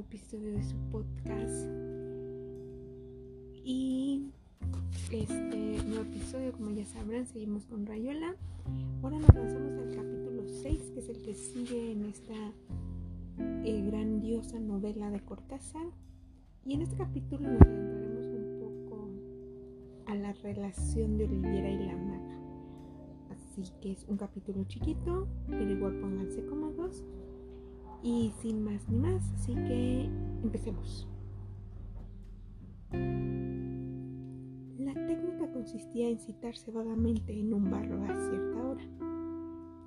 episodio de su podcast. Y este nuevo episodio, como ya sabrán, seguimos con Rayola. Ahora nos lanzamos al capítulo 6, que es el que sigue en esta eh, grandiosa novela de Cortázar. Y en este capítulo nos adentraremos un poco a la relación de Oliviera y la maga. Así que es un capítulo chiquito, pero igual pónganse cómodos. Y sin más ni más, así que empecemos. La técnica consistía en citarse vagamente en un barro a cierta hora.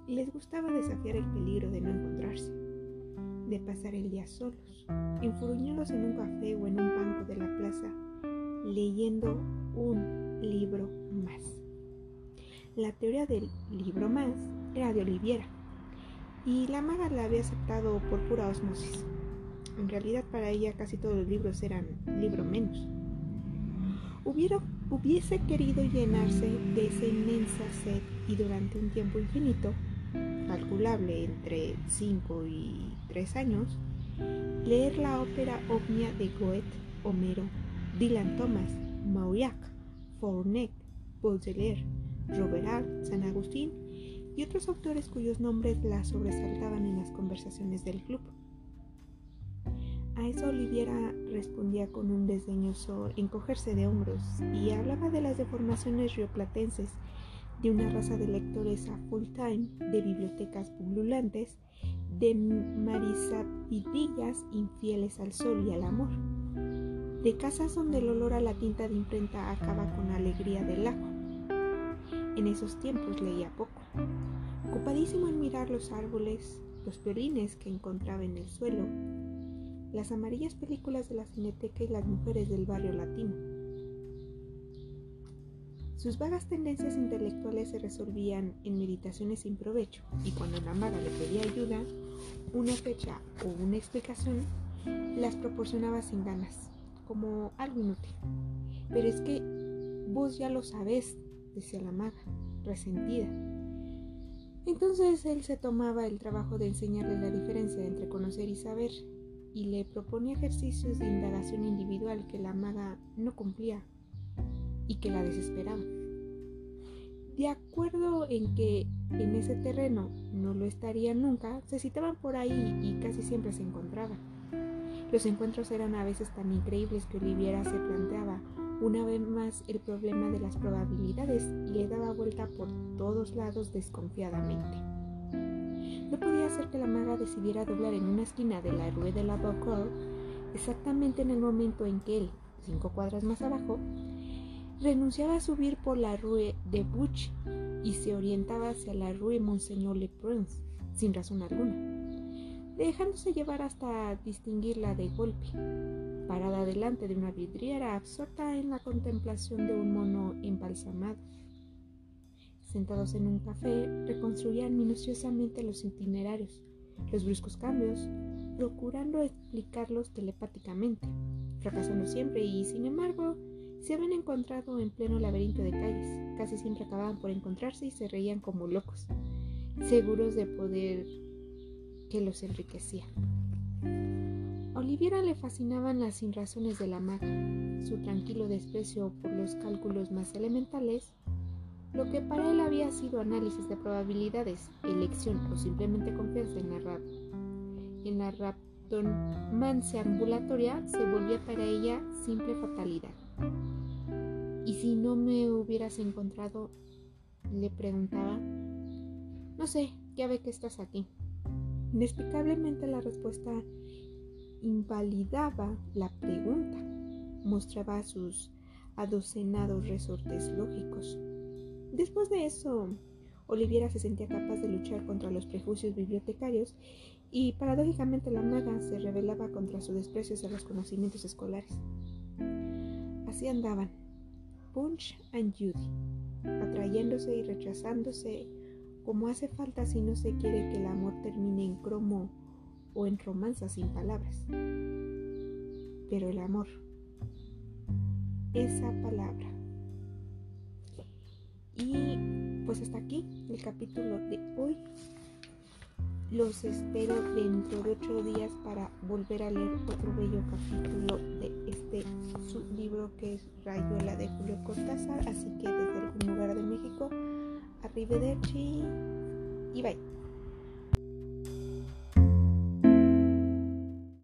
Les gustaba desafiar el peligro de no encontrarse, de pasar el día solos, enfurruñados en un café o en un banco de la plaza, leyendo un libro más. La teoría del libro más era de Oliviera, y la maga la había aceptado por pura osmosis. En realidad para ella casi todos los libros eran libro menos. Hubiera, hubiese querido llenarse de esa inmensa sed y durante un tiempo infinito, calculable entre 5 y 3 años, leer la ópera ovnia de Goethe, Homero, Dylan Thomas, Mauriac, Fournet, Baudelaire, Robert San Agustín y otros autores cuyos nombres la sobresaltaban en las conversaciones del club. A eso Oliviera respondía con un desdeñoso encogerse de hombros y hablaba de las deformaciones rioplatenses de una raza de lectores a full time, de bibliotecas pululantes, de marisapidillas infieles al sol y al amor, de casas donde el olor a la tinta de imprenta acaba con la alegría del ajo. En esos tiempos leía poco, ocupadísimo en mirar los árboles, los violines que encontraba en el suelo, las amarillas películas de la cineteca y las mujeres del barrio latino. Sus vagas tendencias intelectuales se resolvían en meditaciones sin provecho y cuando la maga le pedía ayuda, una fecha o una explicación, las proporcionaba sin ganas, como algo inútil. Pero es que vos ya lo sabés, decía la maga, resentida. Entonces él se tomaba el trabajo de enseñarle la diferencia entre conocer y saber y le proponía ejercicios de indagación individual que la maga no cumplía y que la desesperaba. De acuerdo en que en ese terreno no lo estaría nunca, se citaban por ahí y casi siempre se encontraban. Los encuentros eran a veces tan increíbles que Oliviera se planteaba una vez más el problema de las probabilidades y le daba vuelta por todos lados desconfiadamente. No podía ser que la maga decidiera doblar en una esquina de la Rue de la Bocor exactamente en el momento en que él, cinco cuadras más abajo, renunciaba a subir por la Rue de Bouche y se orientaba hacia la Rue Monseigneur Le Prince, sin razón alguna, dejándose llevar hasta distinguirla de golpe, parada delante de una vidriera absorta en la contemplación de un mono embalsamado sentados en un café, reconstruían minuciosamente los itinerarios, los bruscos cambios, procurando explicarlos telepáticamente, fracasando siempre y, sin embargo, se habían encontrado en pleno laberinto de calles. Casi siempre acababan por encontrarse y se reían como locos, seguros de poder que los enriquecía. Oliviera le fascinaban las sinrazones de la maga, su tranquilo desprecio por los cálculos más elementales lo que para él había sido análisis de probabilidades, elección o simplemente confianza en la, en la raptomancia ambulatoria se volvía para ella simple fatalidad. ¿Y si no me hubieras encontrado? le preguntaba. No sé, ya ve que estás aquí. Inexplicablemente la respuesta invalidaba la pregunta, mostraba sus adocenados resortes lógicos. Después de eso, Oliviera se sentía capaz de luchar contra los prejuicios bibliotecarios y paradójicamente la maga se rebelaba contra su desprecio hacia los conocimientos escolares. Así andaban, Punch and Judy, atrayéndose y rechazándose como hace falta si no se quiere que el amor termine en cromo o en romanza sin palabras. Pero el amor, esa palabra, y pues hasta aquí el capítulo de hoy. Los espero dentro de ocho días para volver a leer otro bello capítulo de este su libro que es Rayuela de Julio Cortázar. Así que desde algún lugar de México, arrivederci y bye.